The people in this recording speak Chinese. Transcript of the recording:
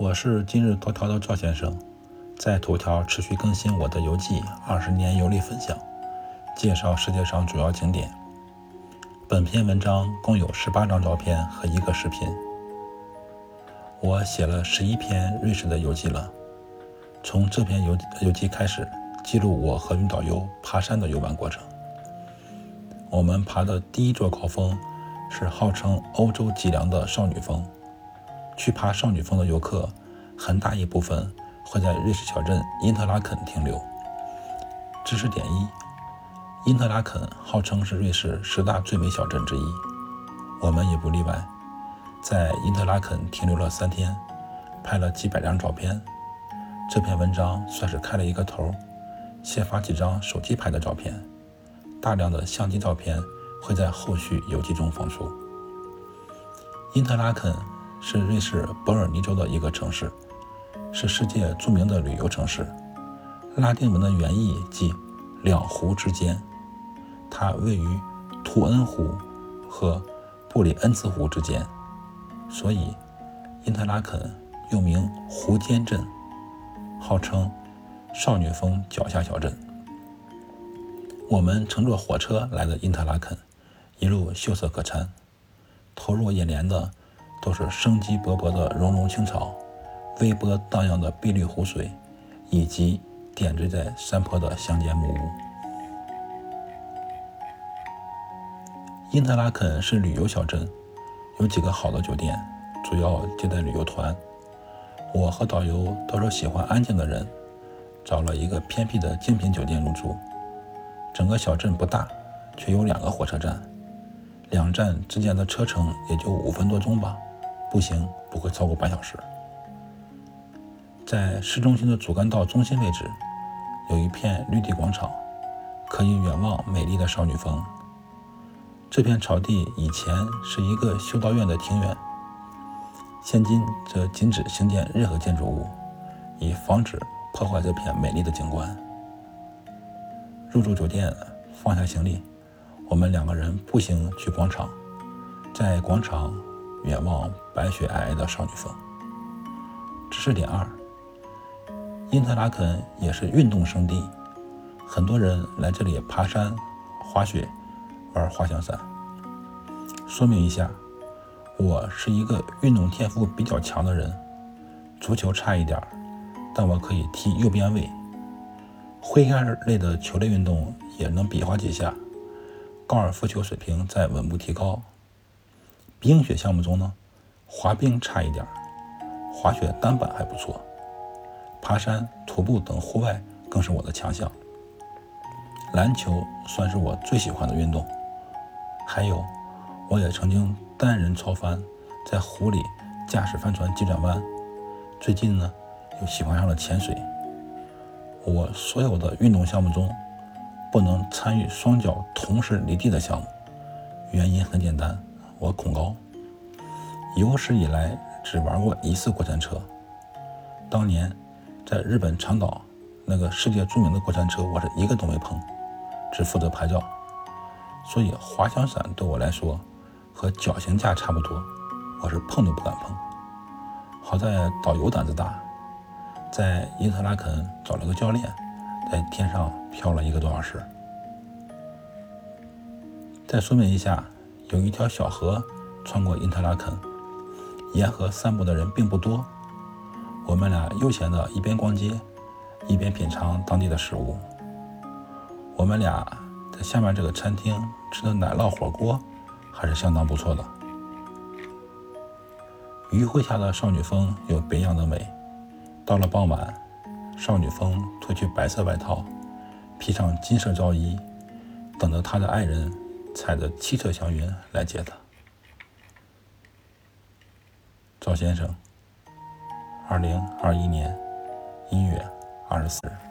我是今日头条的赵先生，在头条持续更新我的游记二十年游历分享，介绍世界上主要景点。本篇文章共有十八张照片和一个视频。我写了十一篇瑞士的游记了，从这篇游游记开始，记录我和云导游爬山的游玩过程。我们爬的第一座高峰是号称欧洲脊梁的少女峰。去爬少女峰的游客，很大一部分会在瑞士小镇因特拉肯停留。知识点一：因特拉肯号称是瑞士十大最美小镇之一，我们也不例外。在因特拉肯停留了三天，拍了几百张照片。这篇文章算是开了一个头，先发几张手机拍的照片，大量的相机照片会在后续游记中放出。因特拉肯。是瑞士伯尔尼州的一个城市，是世界著名的旅游城市。拉丁文的原意即“两湖之间”，它位于图恩湖和布里恩茨湖之间，所以因特拉肯又名“湖间镇”，号称“少女峰脚下小镇”。我们乘坐火车来的因特拉肯，一路秀色可餐，投入眼帘的。都是生机勃勃的茸茸青草，微波荡漾的碧绿湖水，以及点缀在山坡的乡间木屋。因特拉肯是旅游小镇，有几个好的酒店，主要接待旅游团。我和导游都是喜欢安静的人，找了一个偏僻的精品酒店入住。整个小镇不大，却有两个火车站，两站之间的车程也就五分多钟吧。步行不会超过半小时。在市中心的主干道中心位置，有一片绿地广场，可以远望美丽的少女峰。这片草地以前是一个修道院的庭院，现今则禁止兴建任何建筑物，以防止破坏这片美丽的景观。入住酒店，放下行李，我们两个人步行去广场，在广场。远望白雪皑皑的少女峰。知识点二：因特拉肯也是运动圣地，很多人来这里爬山、滑雪、玩滑翔伞。说明一下，我是一个运动天赋比较强的人，足球差一点，但我可以踢右边卫。挥杆类的球类运动也能比划几下，高尔夫球水平在稳步提高。冰雪项目中呢，滑冰差一点，滑雪单板还不错，爬山、徒步等户外更是我的强项。篮球算是我最喜欢的运动，还有，我也曾经单人操帆，在湖里驾驶帆船急转弯。最近呢，又喜欢上了潜水。我所有的运动项目中，不能参与双脚同时离地的项目，原因很简单。我恐高，有史以来只玩过一次过山车。当年在日本长岛那个世界著名的过山车，我是一个都没碰，只负责拍照。所以滑翔伞对我来说和绞刑架差不多，我是碰都不敢碰。好在导游胆子大，在因特拉肯找了个教练，在天上飘了一个多小时。再说明一下。有一条小河穿过因特拉肯，沿河散步的人并不多。我们俩悠闲的一边逛街，一边品尝当地的食物。我们俩在下面这个餐厅吃的奶酪火锅还是相当不错的。余晖下的少女峰有别样的美。到了傍晚，少女峰脱去白色外套，披上金色罩衣，等着她的爱人。踩着七色祥云来接他。赵先生，二零二一年一月二十四日。